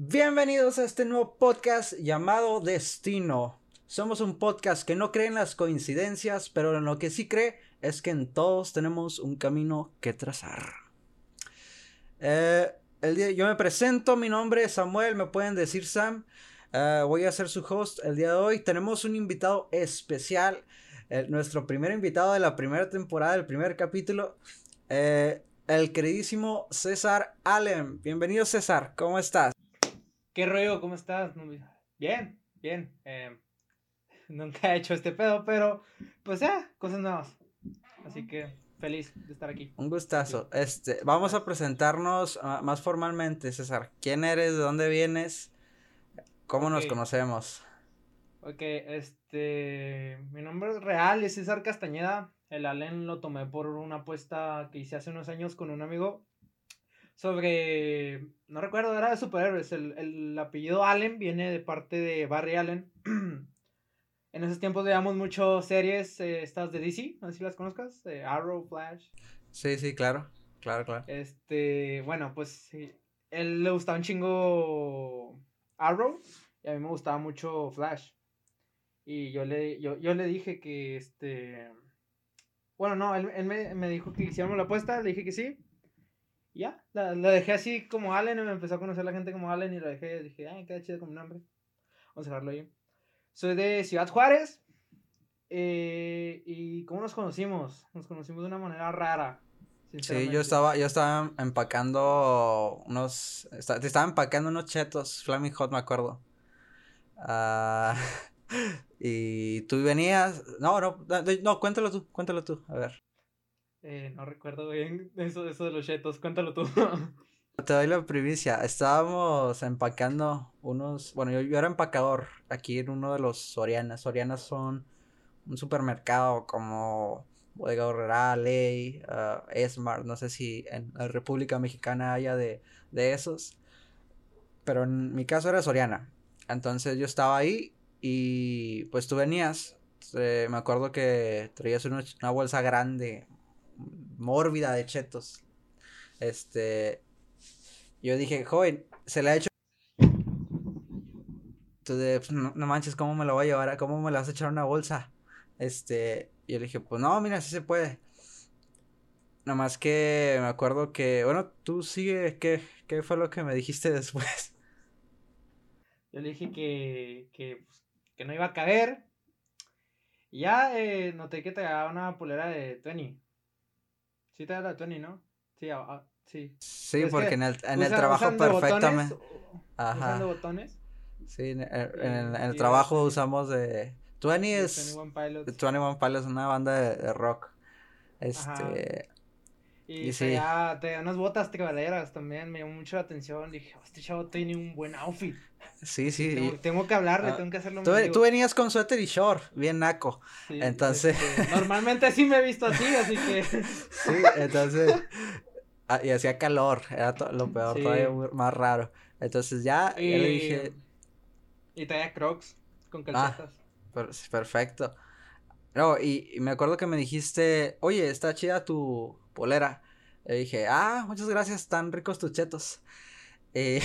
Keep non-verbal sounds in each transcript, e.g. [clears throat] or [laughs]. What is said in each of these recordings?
Bienvenidos a este nuevo podcast llamado Destino. Somos un podcast que no cree en las coincidencias, pero en lo que sí cree es que en todos tenemos un camino que trazar. Eh, el día, yo me presento, mi nombre es Samuel, me pueden decir Sam. Eh, voy a ser su host el día de hoy. Tenemos un invitado especial, nuestro primer invitado de la primera temporada, el primer capítulo, eh, el queridísimo César Allen. Bienvenido César, ¿cómo estás? ¿Qué rollo? ¿Cómo estás? Bien, bien. [laughs] nunca he hecho este pedo, pero pues ya, cosas nuevas. Así que feliz de estar aquí. Un gustazo. Este, vamos a presentarnos uh, más formalmente, César. ¿Quién eres? ¿De dónde vienes? ¿Cómo okay. nos conocemos? Ok, este, mi nombre real es César Castañeda. El Allen lo tomé por una apuesta que hice hace unos años con un amigo sobre, no recuerdo, era de superhéroes. El, el apellido Allen viene de parte de Barry Allen. [clears throat] En esos tiempos veíamos mucho series, eh, estas de DC, no sé si las conozcas, eh, Arrow, Flash. Sí, sí, claro, claro, claro. Este, bueno, pues sí, él le gustaba un chingo Arrow y a mí me gustaba mucho Flash. Y yo le, yo, yo le dije que, este, bueno, no, él, él me, me, dijo que hiciéramos la apuesta, le dije que sí. Ya, la, la, dejé así como Allen y me empezó a conocer la gente como Allen y lo dejé, dije, ay, queda chido como nombre. Vamos a dejarlo ahí. Soy de Ciudad Juárez. Eh, ¿Y cómo nos conocimos? Nos conocimos de una manera rara. Sí, yo estaba, yo estaba empacando unos. Te estaba empacando unos chetos, Flaming Hot, me acuerdo. Uh, [laughs] y tú venías. No, no, no, cuéntalo tú, cuéntalo tú, a ver. Eh, no recuerdo bien [laughs] eso, eso de los chetos, cuéntalo tú. [laughs] Te doy la primicia. Estábamos empacando unos. Bueno, yo, yo, era empacador aquí en uno de los Sorianas. Sorianas son un supermercado como Bodega Horrera, Ley, uh, Esmart. No sé si en la República Mexicana haya de, de esos. Pero en mi caso era Soriana. Entonces yo estaba ahí y pues tú venías. Eh, me acuerdo que traías una, una bolsa grande, mórbida de chetos. Este, yo dije, joven, se le ha hecho. Entonces, pues, no, no, manches, ¿cómo me lo voy a llevar? ¿Cómo me lo vas a echar una bolsa? Este, yo le dije, pues no, mira, sí se puede. Nomás que me acuerdo que, bueno, tú sigue, ¿qué, qué fue lo que me dijiste después? Yo le dije que, que, pues, que no iba a caber. Y ya eh, noté que te daba una polera de Tony. Sí te da Tony, ¿no? Sí, a, Sí. Sí, es porque en el, en el trabajo perfectamente. Ajá. botones. Sí, en, el, en el trabajo usamos de. 20 es. 21 Pilots. 21 Pilots, una banda de, de rock. Este. Ajá. Y, sí. ya te da unas botas tribaleras también, me llamó mucho la atención. Dije, este chavo tiene un buen outfit. Sí, sí. Tengo, tengo que hablarle, uh, tengo que hacerlo. Tú, tú, venías con suéter y short, bien naco. Sí, entonces. Este, [laughs] normalmente sí me he visto así, así que. [laughs] sí, entonces. Ah, y hacía calor, era lo peor, sí. todavía más raro. Entonces ya, y, ya le dije. Y traía crocs con calcetas. Ah, per perfecto. No, y, y, me acuerdo que me dijiste, oye, está chida tu polera. Le dije, ah, muchas gracias, están ricos tus chetos. Eh...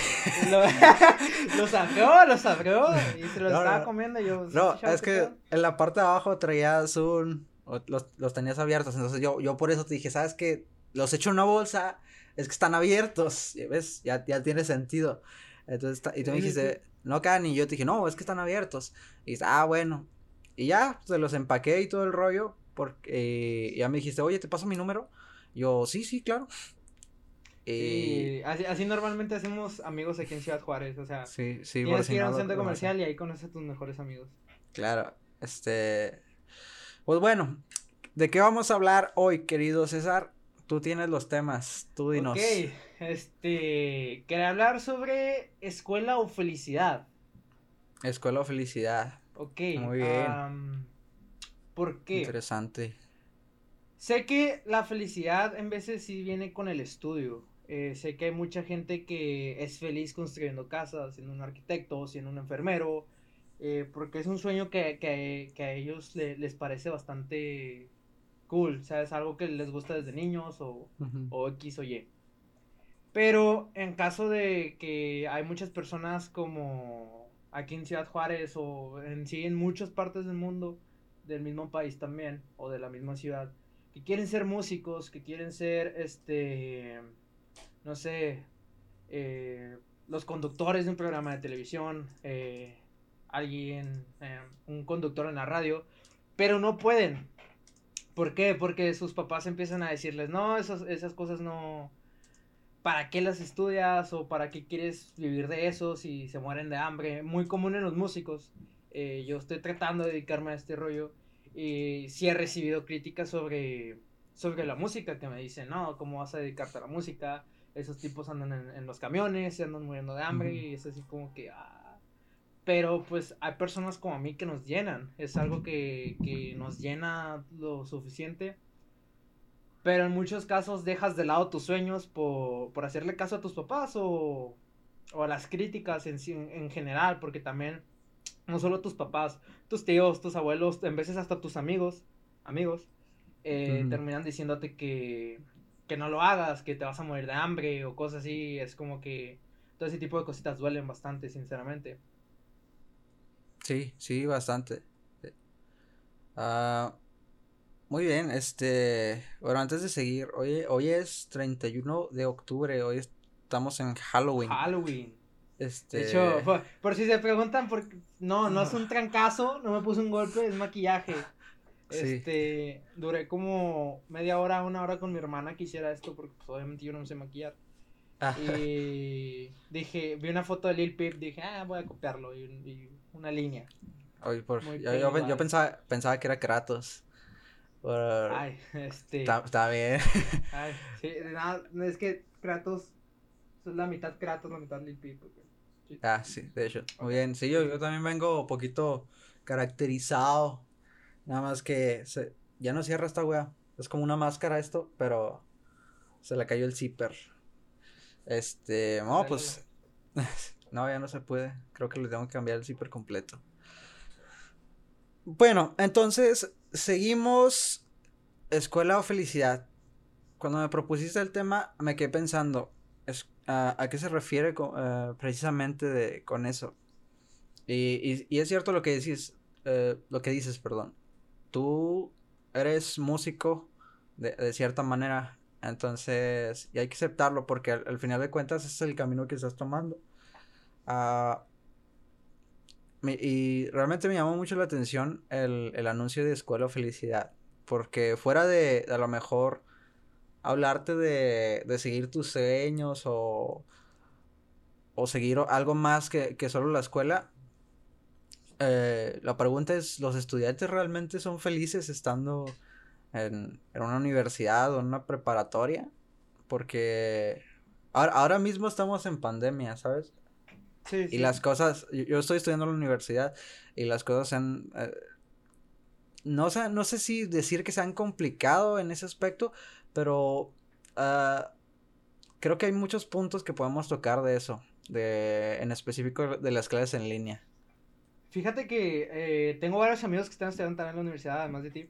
Lo, [laughs] los abrió, los abrió y se los no, estaba no. comiendo y yo. No, es que en la parte de abajo traías un. Los, los tenías abiertos, entonces yo, yo por eso te dije, ¿sabes qué? los echo en una bolsa, es que están abiertos, ¿ves? Ya, ya tiene sentido. Entonces, y tú me dijiste, no caen, y yo te dije, no, es que están abiertos. Y dices, ah, bueno. Y ya, se los empaqué y todo el rollo, porque eh, ya me dijiste, oye, ¿te paso mi número? Yo, sí, sí, claro. Y así, así, normalmente hacemos amigos aquí en Ciudad Juárez, o sea, sí, sí, tienes que ir a un centro comercial y ahí conoces a tus mejores amigos. Claro, este, pues bueno, ¿de qué vamos a hablar hoy, querido César? Tú tienes los temas, tú dinos. Ok, este, quería hablar sobre escuela o felicidad. Escuela o felicidad. Ok. Muy bien. Um, ¿Por qué? Interesante. Sé que la felicidad en veces sí viene con el estudio. Eh, sé que hay mucha gente que es feliz construyendo casas, siendo un arquitecto, siendo un enfermero, eh, porque es un sueño que, que, que a ellos le, les parece bastante cool, o sea, es algo que les gusta desde niños o, uh -huh. o X o Y. Pero en caso de que hay muchas personas como aquí en Ciudad Juárez o en sí en muchas partes del mundo, del mismo país también, o de la misma ciudad, que quieren ser músicos, que quieren ser, este, no sé, eh, los conductores de un programa de televisión, eh, alguien, eh, un conductor en la radio, pero no pueden. ¿Por qué? Porque sus papás empiezan a decirles, no, esas, esas cosas no... ¿Para qué las estudias o para qué quieres vivir de eso si se mueren de hambre? Muy común en los músicos. Yo estoy tratando de dedicarme a este rollo y sí he recibido críticas sobre, sobre la música que me dicen, no, ¿cómo vas a dedicarte a la música? Esos tipos andan en, los camiones, se andan muriendo de hambre y es así como que... Ah, pero pues hay personas como a mí que nos llenan. Es algo que, que nos llena lo suficiente. Pero en muchos casos dejas de lado tus sueños por, por hacerle caso a tus papás o, o a las críticas en, en general. Porque también, no solo tus papás, tus tíos, tus abuelos, en veces hasta tus amigos, amigos, eh, terminan diciéndote que, que no lo hagas, que te vas a morir de hambre o cosas así. Es como que todo ese tipo de cositas duelen bastante, sinceramente. Sí, sí, bastante. Ah, muy bien, este, bueno, antes de seguir, hoy, hoy es 31 de octubre, hoy estamos en Halloween. Halloween. Este... De hecho, por, si se preguntan, por... no, no es un [laughs] trancazo, no me puse un golpe, es maquillaje. Este, duré como media hora, una hora con mi hermana que hiciera esto, porque pues, obviamente yo no sé maquillar. Ah. Y dije, vi una foto de Lil Peep, dije, ah, voy a copiarlo. y una línea. yo, pensaba, pensaba que era Kratos. Ay, este. Está, bien. Ay, sí, es que Kratos es la mitad Kratos, la mitad Lil Peep. Ah, sí, de hecho. Muy bien. Sí, yo, yo también vengo un poquito caracterizado. Nada más que se, ya no cierra esta wea. Es como una máscara esto, pero se le cayó el zipper. Este, no, pues. [laughs] No, ya no se puede. Creo que le tengo que cambiar el zipper completo. Bueno, entonces seguimos escuela o felicidad. Cuando me propusiste el tema, me quedé pensando a, qué se refiere eh, precisamente con eso. Y, es cierto lo que dices, eh, lo que dices, perdón. Tú eres músico de, cierta manera, entonces, y hay que aceptarlo porque al, final de cuentas es el camino que estás tomando. Ah, y realmente me llamó mucho la atención el, anuncio de Escuela Felicidad. Porque fuera de, a lo mejor hablarte de, seguir tus sueños o, o seguir algo más que, solo la escuela, eh, la pregunta es, ¿los estudiantes realmente son felices estando en, una universidad o en una preparatoria? Porque ahora mismo estamos en pandemia, ¿sabes? Y las cosas, yo, estoy estudiando en la universidad y las cosas se han... Eh, no, sé, no sé si decir que se han complicado en ese aspecto, pero ah, creo que hay muchos puntos que podemos tocar de eso, de, en específico de las clases en línea. Fíjate que eh, tengo varios amigos que están estudiando también en la universidad, además de ti.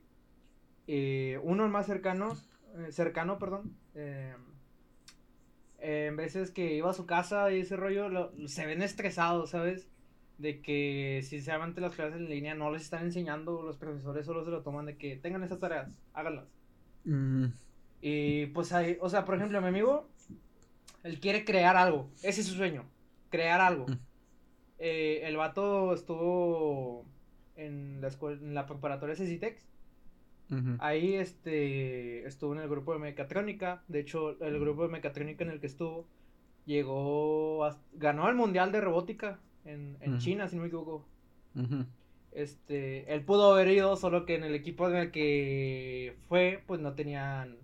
Eh, uno más cercano, cercano, perdón, en veces que iba a su casa y ese rollo, se ven estresados, ¿sabes? De que sinceramente las clases en línea no les están enseñando, los profesores solo se lo toman de que tengan esas tareas, háganlas. Mm. Y pues hay, o sea, por ejemplo, mi amigo, él quiere crear algo, ese es su sueño, crear algo. Mm. Eh, el vato estuvo en la, escuela, en la preparatoria CCTEX Ahí este, estuvo en el grupo de mecatrónica. De hecho, el grupo de mecatrónica en el que estuvo llegó, ganó el mundial de robótica en, China, si no me equivoco. Este, él pudo haber ido, solo que en el equipo en el que fue, pues no tenían,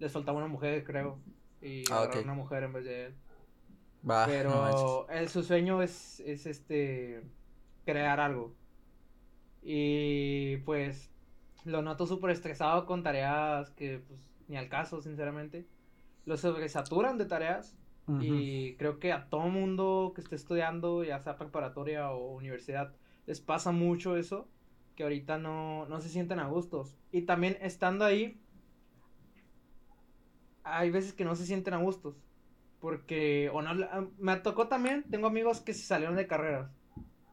les faltaba una mujer, creo. Y ah, una mujer en vez de él. Pero su sueño es, es este, crear algo. Y pues lo noto súper estresado con tareas que pues ni al caso, sinceramente. Lo sobresaturan de tareas y creo que a todo mundo que esté estudiando, ya sea preparatoria o universidad, les pasa mucho eso, que ahorita no, no se sienten a gustos. Y también estando ahí, hay veces que no se sienten a gustos. Porque, o no, me tocó también, tengo amigos que se salieron de carreras.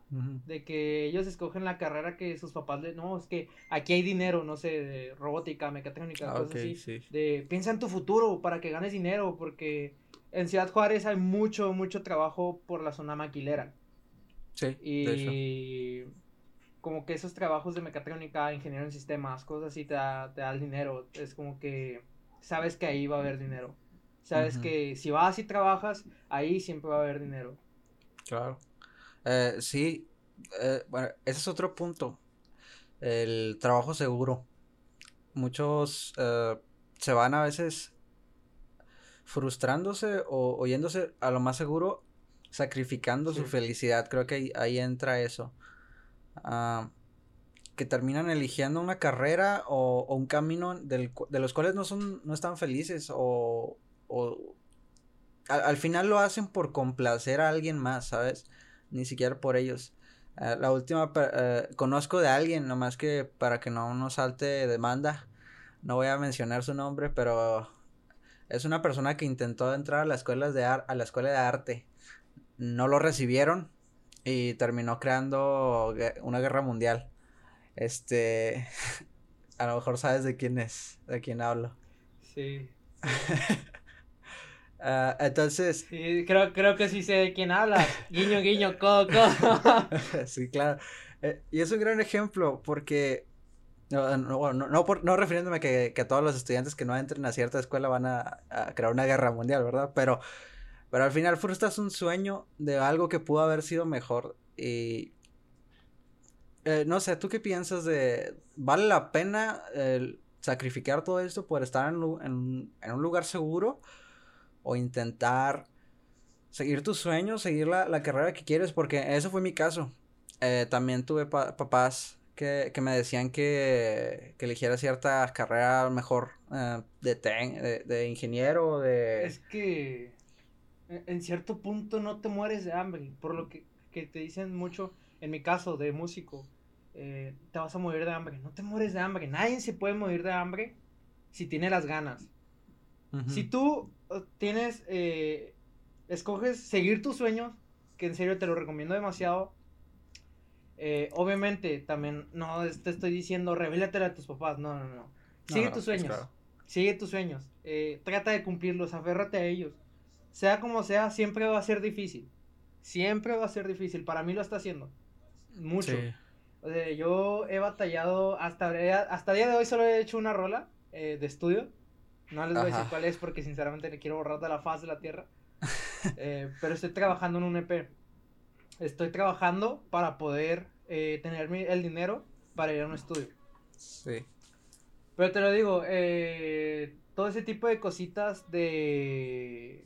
De que ellos escogen la carrera que sus papás le, no, es que aquí hay dinero, no sé, de robótica, mecatrónica, cosas así. De piensa en tu futuro para que ganes dinero, porque en Ciudad Juárez hay mucho, mucho trabajo por la zona maquilera. Sí. Y como que esos trabajos de mecatrónica, ingeniero en sistemas, cosas así te da, te da el dinero. Es como que sabes que ahí va a haber dinero. Sabes que si vas y trabajas, ahí siempre va a haber dinero. Claro. Eh, sí, eh, bueno, ese es otro punto. El trabajo seguro. Muchos eh, se van a veces frustrándose o oyéndose a lo más seguro, sacrificando su felicidad. Creo que ahí, entra eso. Ah, que terminan eligiendo una carrera o, un camino de los cuales no son no están felices o, al, final lo hacen por complacer a alguien más, ¿sabes? Ni siquiera por ellos. Ah, la última, eh, conozco de alguien, nomás que para que no nos salte demanda, no voy a mencionar su nombre, pero es una persona que intentó entrar a la escuela de, a la escuela de arte. No lo recibieron y terminó creando una guerra mundial. Este, [laughs] a lo mejor sabes de quién es, de quién hablo. Sí. [laughs] Ah, entonces. Sí, creo, creo que sí sé de quién habla. Guiño, guiño, coco. [laughs] sí, claro. Eh, y es un gran ejemplo porque no, no, no, no, por, no refiriéndome que, que todos los estudiantes que no entren a cierta escuela van a, crear una guerra mundial, ¿verdad? Pero, pero al final frustras un sueño de algo que pudo haber sido mejor. Y eh, no sé, ¿tú qué piensas de... ¿Vale la pena sacrificar todo esto por estar en, en, un lugar seguro? O intentar seguir tus sueños, seguir la, la carrera que quieres, porque eso fue mi caso. Eh, también tuve papás que, me decían que, que, eligiera cierta carrera mejor eh, de, de, de, ingeniero, de... Es que e, en cierto punto no te mueres de hambre, por lo que, te dicen mucho, en mi caso de músico, eh, te vas a morir de hambre, no te mueres de hambre, nadie se puede morir de hambre si tiene las ganas. Si tú uh, tienes, eh, escoges seguir tus sueños, que en serio te lo recomiendo demasiado, eh, obviamente, también no te estoy diciendo revélatela a tus papás, no, no, no. Sigue tus sueños. Sigue tus sueños. Eh, trata de cumplirlos, aférrate a ellos. Sea como sea, siempre va a ser difícil. Siempre va a ser difícil. Para mí lo está haciendo. Mucho. Yo he batallado hasta, hasta el día de hoy solo he hecho una rola eh, de estudio. No les voy a decir cuál es porque sinceramente le quiero borrar de la faz de la tierra. [laughs] pero estoy trabajando en un EP estoy trabajando para poder eh, tener el dinero para ir a un estudio. Sí. Pero te lo digo, eh, todo ese tipo de cositas de,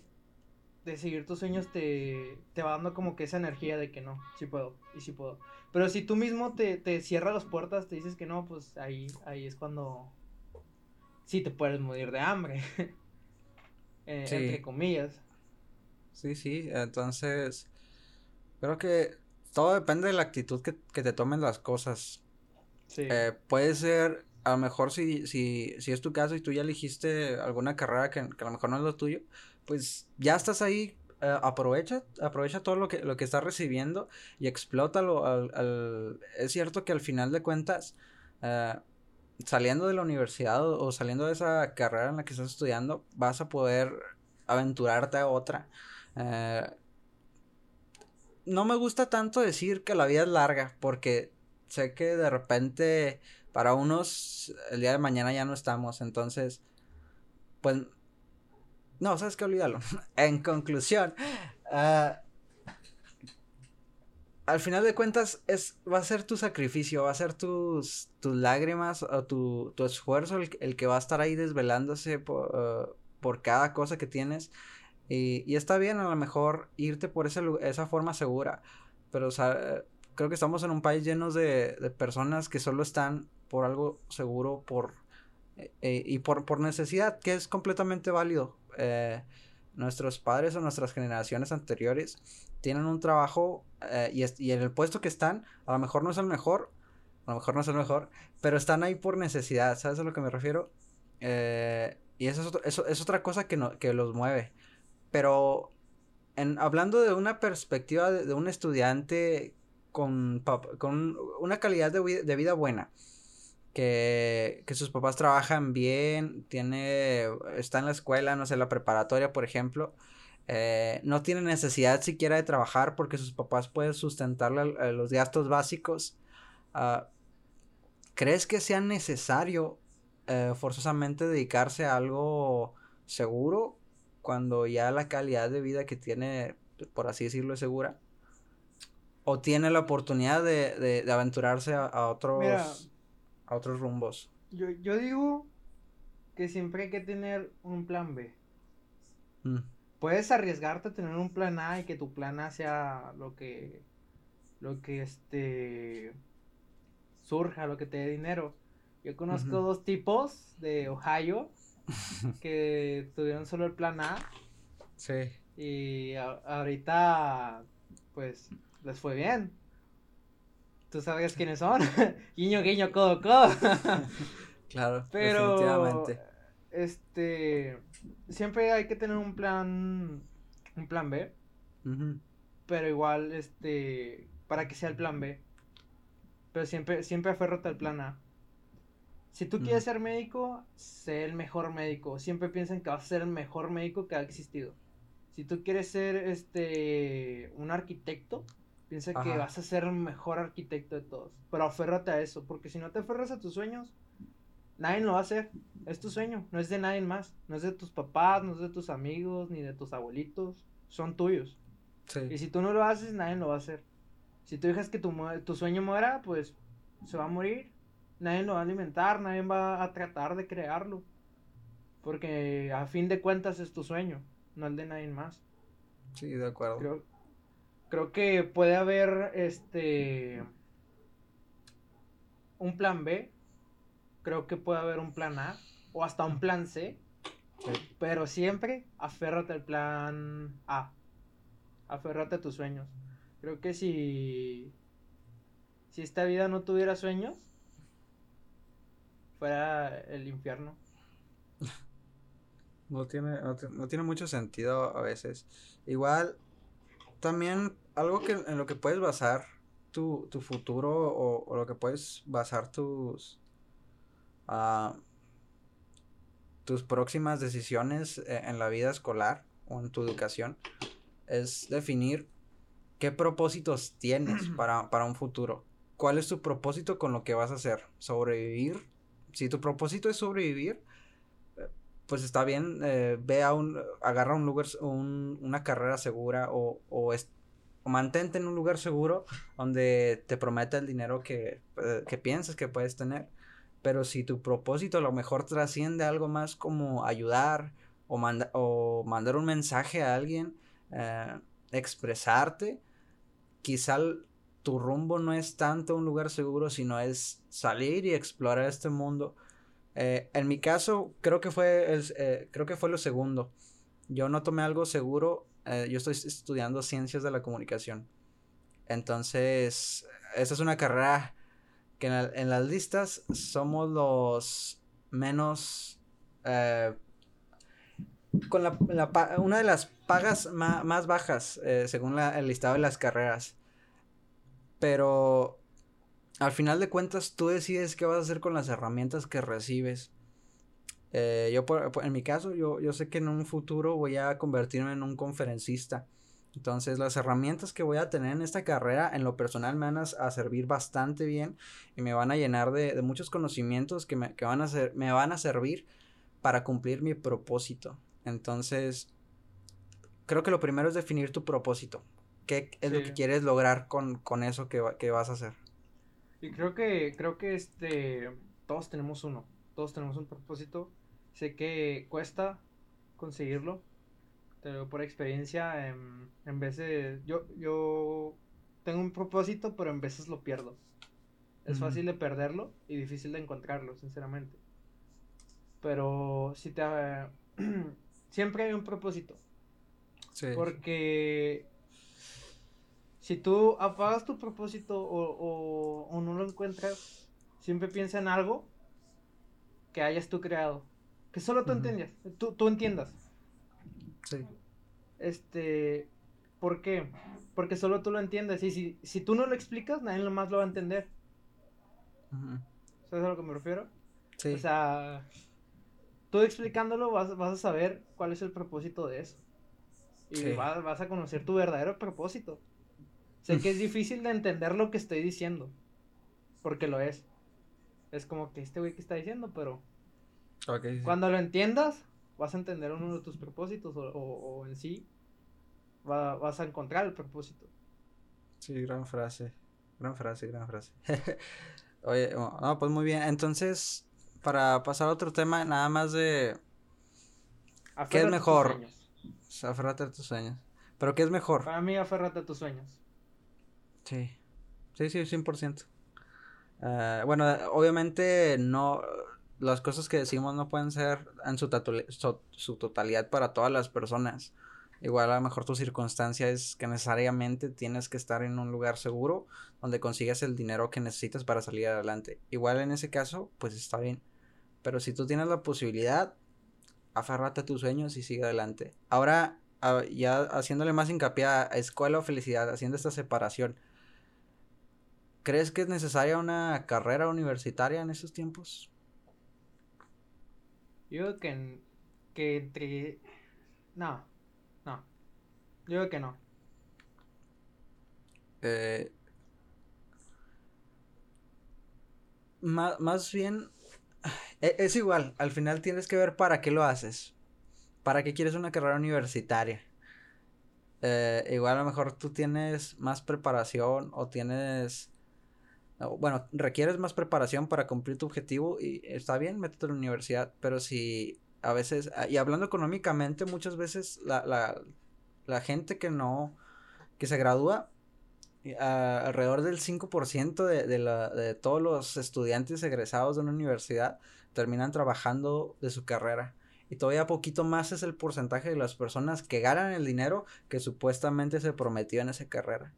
de seguir tus sueños te, te va dando como que esa energía de que no, sí puedo, y sí puedo. Pero si tú mismo te, te cierras las puertas, te dices que no, pues ahí, ahí es cuando sí te puedes morir de hambre. [laughs] Eh, entre comillas. Sí, sí, entonces Creo que todo depende de la actitud que, te tomen las cosas. Sí. Eh, puede ser, a lo mejor si, si, si es tu caso y tú ya elegiste alguna carrera que, a lo mejor no es lo tuyo, pues ya estás ahí, eh, aprovecha, aprovecha todo lo que, lo que estás recibiendo y explótalo. Al, es cierto que al final de cuentas, eh, saliendo de la universidad o, saliendo de esa carrera en la que estás estudiando, vas a poder aventurarte a otra no me gusta tanto decir que la vida es larga, porque sé que de repente para unos el día de mañana ya no estamos, entonces, pues, no, sabes que olvídalo. [laughs] en conclusión, ah, al final de cuentas es, va a ser tu sacrificio, va a ser tus, tus lágrimas o tu, tu esfuerzo el, que va a estar ahí desvelándose por, ah, por cada cosa que tienes. Y, está bien a lo mejor irte por ese, esa forma segura, pero creo que estamos en un país lleno de, de personas que solo están por algo seguro por, eh, y por, por necesidad, que es completamente válido. Eh, nuestros padres o nuestras generaciones anteriores tienen un trabajo y, y, en el puesto que están, a lo mejor no es el mejor, a lo mejor no es el mejor, pero están ahí por necesidad, ¿sabes a lo que me refiero? y eso es, eso es otra cosa que, no, que los mueve pero en, hablando de una perspectiva de, un estudiante con, con una calidad de vida buena, que, que, sus papás trabajan bien, tiene, está en la escuela, no sé, la preparatoria, por ejemplo, eh, no tiene necesidad siquiera de trabajar porque sus papás pueden sustentarle los gastos básicos. Uh, ¿Crees que sea necesario eh, forzosamente dedicarse a algo seguro cuando ya la calidad de vida que tiene, por así decirlo, es segura? ¿O tiene la oportunidad de, de, aventurarse a, otros, a otros rumbos? Yo, yo digo que siempre hay que tener un plan B. Mm. Puedes arriesgarte a tener un plan A y que tu plan A sea lo que, lo que este, surja, lo que te dé dinero. Yo conozco dos tipos de Ohio [laughs] que tuvieron solo el plan A. Sí. Y ahorita, pues, les fue bien. Tú sabes quiénes son. [laughs] guiño, guiño, codo, codo. [laughs] claro, Pero, definitivamente. Este, siempre hay que tener un plan, un plan B. Pero igual, este, para que sea el plan B. Pero siempre, siempre aférrate al plan A. Si tú quieres ser médico, sé el mejor médico. Siempre piensen que vas a ser el mejor médico que ha existido. Si tú quieres ser este un arquitecto, piensa que vas a ser el mejor arquitecto de todos. Pero aférrate a eso, porque si no te aferras a tus sueños, nadie lo va a hacer. Es tu sueño, no es de nadie más. No es de tus papás, no es de tus amigos, ni de tus abuelitos. Son tuyos. Y si tú no lo haces, nadie lo va a hacer. Si tú dejas que tu, tu sueño muera, pues se va a morir nadie lo va a alimentar, nadie va a tratar de crearlo. Porque a fin de cuentas es tu sueño, no el de nadie más. Sí, de acuerdo. Creo, que puede haber este un plan B, creo que puede haber un plan A o hasta un plan C, pero siempre aférrate al plan A. Aférrate a tus sueños. Creo que si si esta vida no tuviera sueños, fuera el infierno. No tiene, no, tiene mucho sentido a veces. Igual, también algo que en lo que puedes basar tu, tu futuro o, lo que puedes basar tus uh, tus próximas decisiones e, en la vida escolar o en tu educación es definir qué propósitos tienes [clears throat] para, para un futuro. ¿Cuál es tu propósito con lo que vas a hacer? ¿Sobrevivir si tu propósito es sobrevivir, eh, pues está bien, eh, ve a un, agarra un lugar, un, una carrera segura o, o, mantente en un lugar seguro donde te prometa el dinero que, eh, que piensas que puedes tener. Pero si tu propósito a lo mejor trasciende algo más como ayudar o, o mandar un mensaje a alguien, expresarte, quizá tu rumbo no es tanto un lugar seguro, sino es salir y explorar este mundo. Eh, en mi caso, creo que fue eh, creo que fue lo segundo. Yo no tomé algo seguro. Eh, yo estoy estudiando ciencias de la comunicación. Entonces, esta es una carrera que en, las listas somos los menos con la, una de las pagas más, bajas según el listado de las carreras. Pero al final de cuentas tú decides qué vas a hacer con las herramientas que recibes. Eh, yo, en mi caso, yo, yo sé que en un futuro voy a convertirme en un conferencista. Entonces, las herramientas que voy a tener en esta carrera, en lo personal, me van a, servir bastante bien y me van a llenar de, muchos conocimientos que, me, van a ser, me van a servir para cumplir mi propósito. Entonces, creo que lo primero es definir tu propósito. ¿Qué es lo que quieres lograr con, eso que, vas a hacer? Y creo que, creo que este, todos tenemos uno, todos tenemos un propósito. Sé que cuesta conseguirlo, pero por experiencia, en, en veces, yo, yo tengo un propósito, pero en veces lo pierdo. Es fácil de perderlo y difícil de encontrarlo, sinceramente. Pero si te... [clears throat] siempre hay un propósito. Sí. Porque si tú apagas tu propósito o, no lo encuentras, siempre piensa en algo que hayas tú creado. Que solo tú entiendas, tú, entiendas. Sí. Este, ¿por qué? Porque solo tú lo entiendes. Y si, si tú no lo explicas, nadie más lo va a entender. ¿Sabes a lo que me refiero? Sí. O sea, tú explicándolo vas, vas a saber cuál es el propósito de eso. Y vas, vas, a conocer tu verdadero propósito. Sé que es difícil de entender lo que estoy diciendo. Porque lo es. Es como que este güey que está diciendo, pero. Cuando lo entiendas, vas a entender uno de tus propósitos o, o, en sí vas a encontrar el propósito. Sí, gran frase. Gran frase, gran frase. [laughs] Oye, no, pues muy bien. Entonces, para pasar a otro tema, nada más de. ¿Qué es mejor? Tus Aférrate a tus sueños. ¿Pero qué es mejor? Para mí, aférrate a tus sueños. Sí. Sí, sí, 100%. Uh, bueno, obviamente no. Las cosas que decimos no pueden ser en su, su totalidad para todas las personas. Igual a lo mejor tu circunstancia es que necesariamente tienes que estar en un lugar seguro donde consigas el dinero que necesitas para salir adelante. Igual en ese caso, pues está bien. Pero si tú tienes la posibilidad, afárrate a tus sueños y sigue adelante. Ahora, ya haciéndole más hincapié a escuela o felicidad, haciendo esta separación. ¿Crees que es necesaria una carrera universitaria en esos tiempos? Yo creo que, que entre... No, yo creo que no. Eh, más, bien, e, es, igual, al final tienes que ver para qué lo haces. ¿Para qué quieres una carrera universitaria? Eh, igual a lo mejor tú tienes más preparación o tienes... Bueno, requieres más preparación para cumplir tu objetivo y está bien, métete a la universidad, pero si a veces, y hablando económicamente, muchas veces la, la, la gente que no, que se gradúa, alrededor del 5% de, de, la, de todos los estudiantes egresados de una universidad terminan trabajando de su carrera. Y todavía poquito más es el porcentaje de las personas que ganan el dinero que supuestamente se prometió en esa carrera.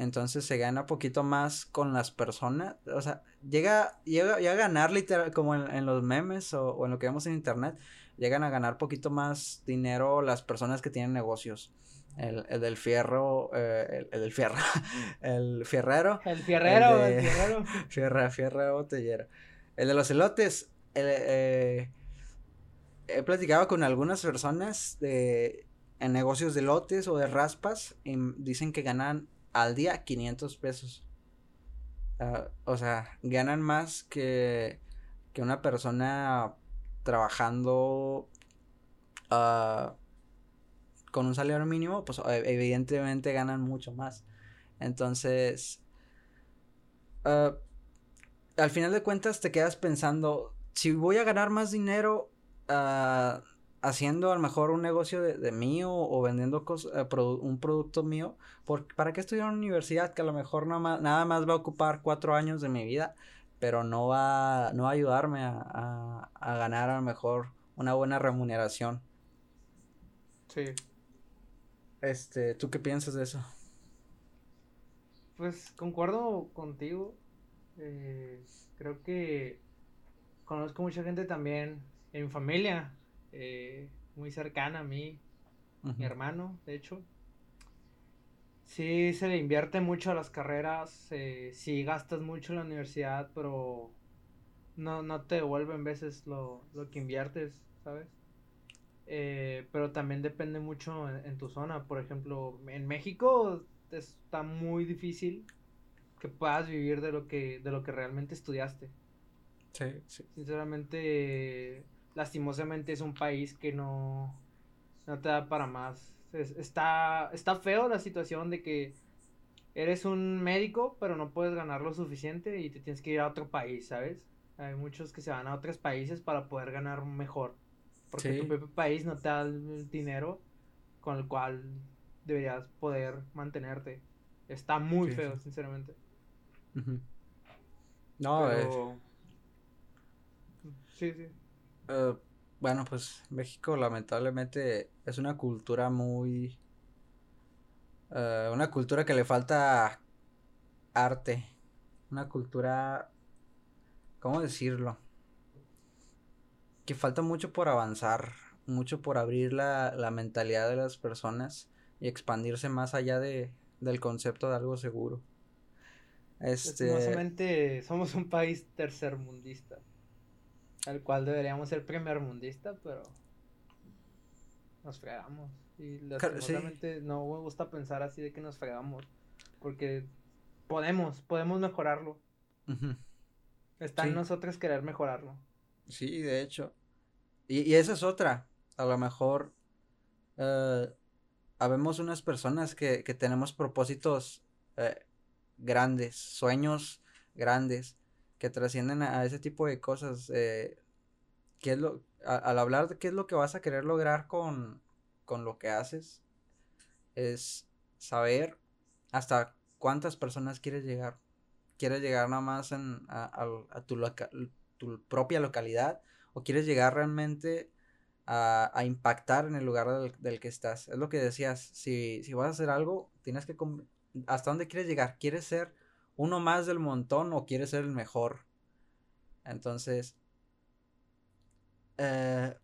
Entonces se gana poquito más con las personas. O sea, llega, llega, a ganar literal, como en, los memes o, o, en lo que vemos en internet, llegan a ganar poquito más dinero las personas que tienen negocios. El, el del fierro, eh, el, del fierro, [laughs] el fierrero. El fierrero, el, fierrero. [laughs] Fierra, fierra botellera. El de los elotes, eh, he platicado con algunas personas de, en negocios de lotes o de raspas y dicen que ganan al día 500 pesos. Ah, o sea, ganan más que, que una persona trabajando uh, con un salario mínimo, pues e, evidentemente ganan mucho más. Entonces, uh, al final de cuentas te quedas pensando, si voy a ganar más dinero haciendo a lo mejor un negocio de, mío o vendiendo un producto mío, ¿para qué estudiar en una universidad que a lo mejor nada más va a ocupar cuatro años de mi vida? pero no va, no va a ayudarme a, a, ganar a lo mejor una buena remuneración. Sí. Este, ¿tú qué piensas de eso? Pues concuerdo contigo. Eh, creo que conozco mucha gente también en mi familia, eh, muy cercana a mí, mi hermano, de hecho, Sí, se le invierte mucho a las carreras, eh, sí gastas mucho en la universidad, pero no, no te devuelven veces lo, lo que inviertes, ¿sabes? Eh, pero también depende mucho en, tu zona. Por ejemplo, en México está muy difícil que puedas vivir de lo que, de lo que realmente estudiaste. Sí, sí. Sinceramente, lastimosamente es un país que no, no te da para más está, está feo la situación de que eres un médico, pero no puedes ganar lo suficiente y te tienes que ir a otro país, ¿sabes? Hay muchos que se van a otros países para poder ganar mejor. Porque tu propio país no te da el dinero con el cual deberías poder mantenerte. Está muy feo, sinceramente. No, es... Sí, sí. Uh, bueno, pues México lamentablemente es una cultura muy... Eh, una cultura que le falta arte. Una cultura... ¿Cómo decirlo? Que falta mucho por avanzar. mucho por abrir la, la mentalidad de las personas y expandirse más allá de, del concepto de algo seguro. Este... somos un país tercermundista, al cual deberíamos ser primermundista, pero nos fregamos. Y lastimosamente no me gusta pensar así de que nos fregamos, porque podemos, podemos mejorarlo. Está en nosotros querer mejorarlo. Sí, de hecho. Y, y esa es otra. A lo mejor eh, habemos unas personas que, que tenemos propósitos eh, grandes, sueños grandes, que trascienden a, ese tipo de cosas. Eh, ¿qué es lo, al hablar de qué es lo que vas a querer lograr con, con lo que haces, es saber hasta cuántas personas quieres llegar. ¿Quieres llegar nada más en, a, tu, tu, propia localidad o quieres llegar realmente a, a impactar en el lugar del, del, que estás? Es lo que decías, si, si vas a hacer algo, tienes que ¿Hasta dónde quieres llegar? ¿Quieres ser uno más del montón o quieres ser el mejor? Entonces, eh,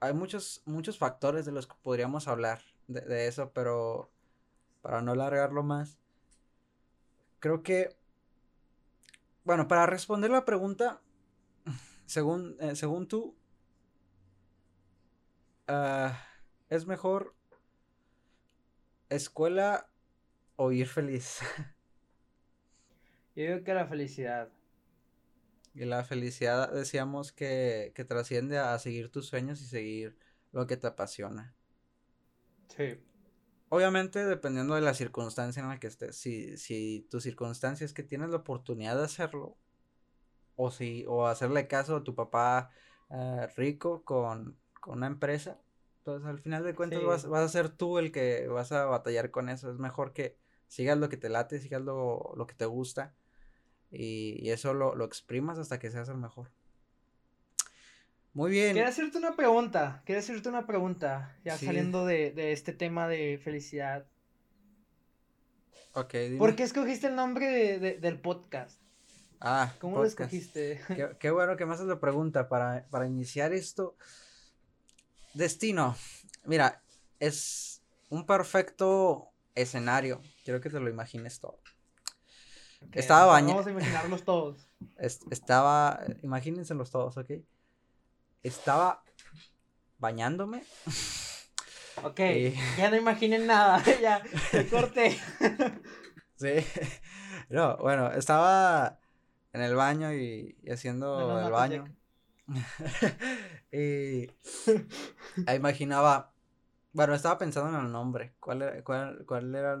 hay muchos, muchos factores de los que podríamos hablar de, eso, pero para no alargarlo más, creo que, bueno, para responder la pregunta, [laughs] según, eh, según tú, ah, es mejor escuela o ir feliz? [laughs] Yo digo que la felicidad. Y la felicidad decíamos que, que trasciende a seguir tus sueños y seguir lo que te apasiona. Sí. Obviamente dependiendo de la circunstancia en la que estés. Si, si tu circunstancia es que tienes la oportunidad de hacerlo. O si, o hacerle caso a tu papá eh, rico con, con una empresa. Entonces al final de cuentas vas, vas, a ser tú el que vas a batallar con eso. Es mejor que, sigas lo que te late, sigas lo, lo que te gusta y, eso lo, lo, exprimas hasta que seas el mejor. Muy bien. Quiero hacerte una pregunta, quiero hacerte una pregunta, ya saliendo de, de, este tema de felicidad. Ok, dime. ¿Por qué escogiste el nombre de, del podcast? Ah, ¿cómo lo escogiste? Qué, qué, bueno que me haces la pregunta para, para iniciar esto. Destino. Mira, es un perfecto escenario. Quiero que te lo imagines todo. Estaba bañando. Vamos a imaginarlos todos. [laughs] estaba, imagínenselos todos, ¿ok? Estaba bañándome. Ok, [laughs] ya no imaginen nada, [laughs] ya, te corté. sí, no, bueno, estaba en el baño y, haciendo el baño. y imaginaba bueno, estaba pensando en el nombre. ¿Cuál era, cuál, cuál era,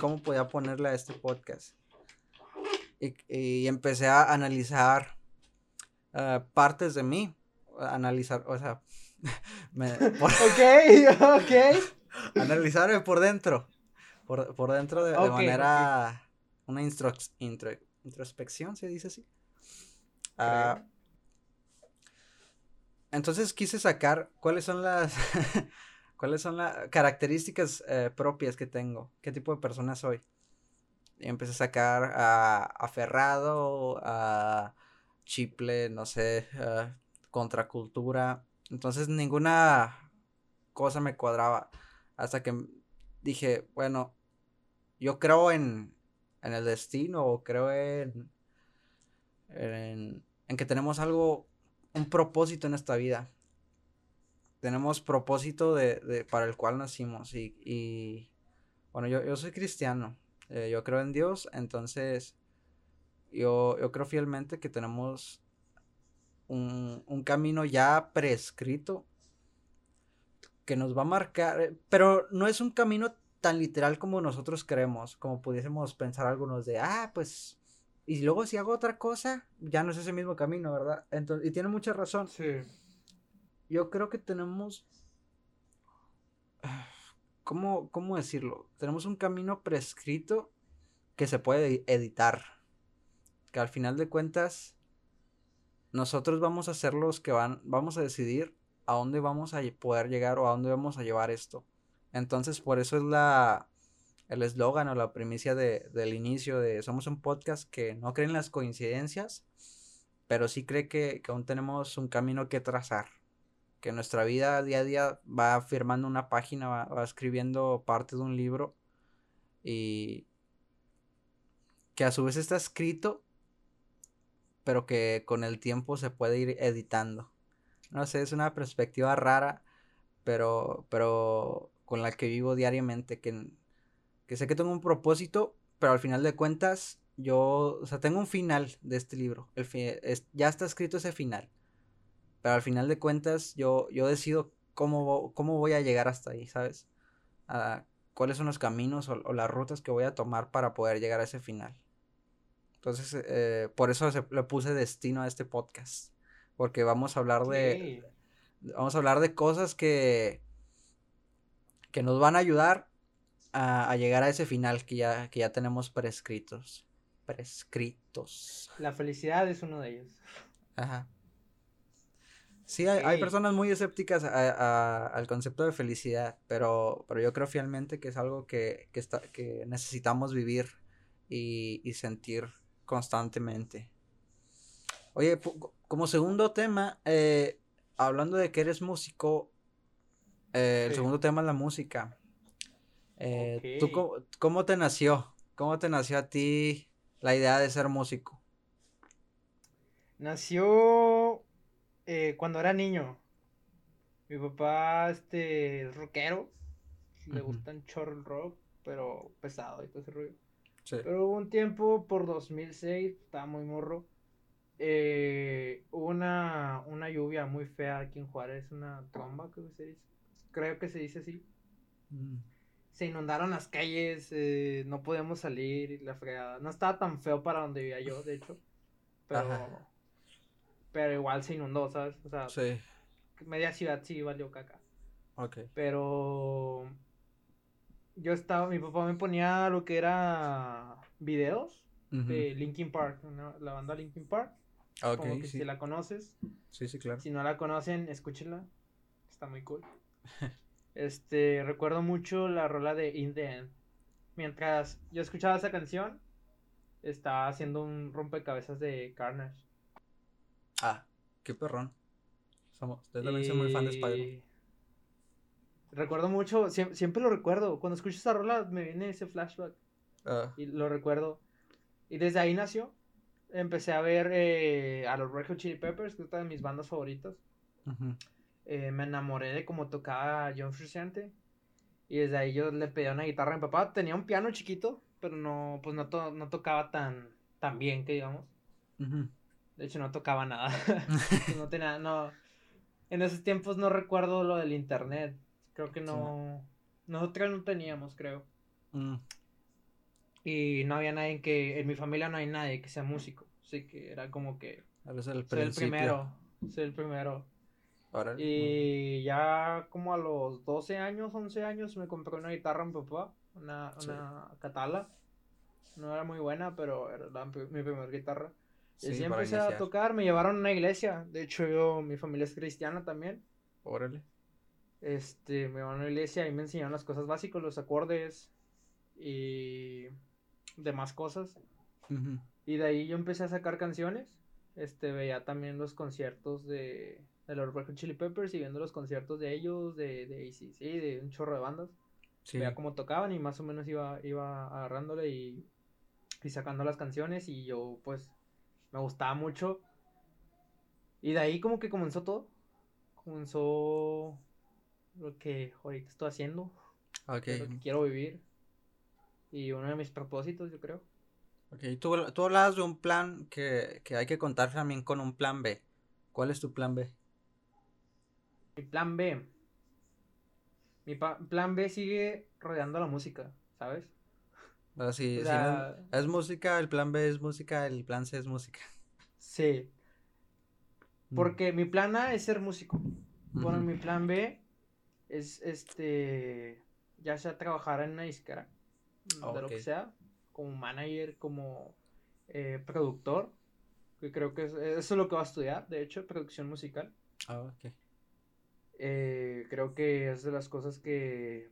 cómo podía ponerle a este podcast? Y, empecé a analizar uh, partes de mí. Analizar, o sea, [laughs] me, [laughs] ok, [laughs] ok. Analizarme por dentro. Por, por dentro de, manera. Una introspección, se dice así. Uh, entonces quise sacar cuáles son las ¿Cuáles son las características eh, propias que tengo? ¿Qué tipo de persona soy? Empecé a sacar a aferrado, a chiple, no sé, contracultura. Entonces ninguna cosa me cuadraba. Hasta que dije, bueno, yo creo en, en el destino creo en, en, en que tenemos algo, un propósito en esta vida tenemos propósito de, de, para el cual nacimos y, y bueno, yo, yo, soy cristiano, eh, yo creo en Dios, entonces yo, yo creo fielmente que tenemos un, un, camino ya prescrito que nos va a marcar, eh, pero no es un camino tan literal como nosotros creemos, como pudiésemos pensar algunos de, ah, pues, y luego si hago otra cosa, ya no es ese mismo camino, ¿verdad? Entonces, y tiene mucha razón. Sí yo creo que tenemos... ¿Cómo, ¿Cómo decirlo? Tenemos un camino prescrito que se puede editar. Que al final de cuentas, nosotros vamos a ser los que van, vamos a decidir a dónde vamos a poder llegar o a dónde vamos a llevar esto. Entonces, por eso es la el eslogan o la primicia de, del inicio de Somos un podcast que no cree en las coincidencias, pero sí cree que, que aún tenemos un camino que trazar que nuestra vida día a día va firmando una página, va, escribiendo parte de un libro y que a su vez está escrito, pero que con el tiempo se puede ir editando. No sé, es una perspectiva rara, pero, pero con la que vivo diariamente, que, que sé que tengo un propósito, pero al final de cuentas, yo, o sea, tengo un final de este libro. El ya está escrito ese final. Pero al final de cuentas, yo, yo decido cómo, cómo voy a llegar hasta ahí, ¿sabes? A, cuáles son los caminos o, o, las rutas que voy a tomar para poder llegar a ese final. Entonces, eh, por eso se, le puse destino a este podcast. Porque vamos a hablar de. Vamos a hablar de cosas que. que nos van a ayudar a, a, llegar a ese final que ya, que ya tenemos prescritos. Prescritos. La felicidad es uno de ellos. Ajá. Sí, hay, hay, personas muy escépticas a, a, al concepto de felicidad, pero, pero yo creo fielmente que es algo que, que, está, que necesitamos vivir y, y sentir constantemente. Oye, como segundo tema, eh, hablando de que eres músico, eh, el sí. segundo tema es la música. Eh, okay. ¿Tú cómo, cómo, te nació? ¿Cómo te nació a ti la idea de ser músico? Nació eh, cuando era niño. Mi papá, este, es rockero. Uh -huh. Le gusta un chorro rock, pero pesado y todo ese rollo. Sí. Pero hubo un tiempo, por 2006, estaba muy morro, eh, hubo una, una lluvia muy fea aquí en Juárez, una tromba, creo que se dice, creo que se dice así. Mm. Se inundaron las calles, eh, no podíamos salir, la fregada. No estaba tan feo para donde vivía yo, de hecho, pero, Ajá. Pero igual se inundó, ¿sabes? O sea, sí. media ciudad sí valió caca. Ok. Pero yo estaba, mi papá me ponía lo que era videos uh -huh. de Linkin Park, ¿no? la banda Linkin Park. Okay, como que sí. si la conoces. Sí, sí, claro. Si no la conocen, escúchenla. Está muy cool. [laughs] este, recuerdo mucho la rola de In the End. Mientras yo escuchaba esa canción, estaba haciendo un rompecabezas de Carnage. Ah, qué perrón. Somos, yo también soy muy fan de Spider-Man. Recuerdo mucho, siempre, siempre, lo recuerdo. Cuando escucho esa rola me viene ese flashback. Uh. Y lo recuerdo. Y desde ahí nació. Empecé a ver eh, a los Red Hot Chili Peppers, que es una de mis bandas favoritas. Uh -huh. eh, me enamoré de cómo tocaba John Frusciante. Y desde ahí yo le pedí una guitarra a mi papá. Tenía un piano chiquito, pero no, pues no, to no tocaba tan, tan bien, que digamos. Uh -huh. De hecho, no tocaba nada. [laughs] no tenía, no. En esos tiempos no recuerdo lo del internet. Creo que no. Sí. Nosotros no teníamos, creo. Mm. Y no había nadie que. En mi familia no hay nadie que sea músico. Así que era como que. el soy el primero. Soy el primero. Ahora, y ya como a los 12 años, 11 años, me compré una guitarra mi papá. Una, sí. una Catala. No era muy buena, pero era la, mi primera guitarra. Sí, y siempre empecé a tocar. Me llevaron a una iglesia. De hecho, yo, mi familia es cristiana también. Órale. Este, me van a la iglesia y me enseñaron las cosas básicas, los acordes y demás cosas. Uh -huh. Y de ahí yo empecé a sacar canciones. Este, veía también los conciertos de, de los Red Chili Peppers y viendo los conciertos de ellos, de, de ACC, de un chorro de bandas. Sí. Veía cómo tocaban y más o menos iba, iba agarrándole y, y sacando las canciones y yo pues me gustaba mucho. Y de ahí como que comenzó todo. Comenzó lo que ahorita estoy haciendo. Okay. Lo que quiero vivir. Y uno de mis propósitos, yo creo. Ok, tú, tú hablabas de un plan que, que hay que contar también con un plan B. ¿Cuál es tu plan B? Mi plan B. Mi plan B sigue rodeando la música, ¿sabes? Pero si, o sea, si no es, música, el plan B es música, el plan C es música. Sí. Porque mm. mi plan A es ser músico. Bueno, mi plan B es este ya sea trabajar en una disquera oh, de lo que sea como manager como eh, productor que creo que es, eso es lo que va a estudiar de hecho producción musical oh, okay. eh, creo que es de las cosas que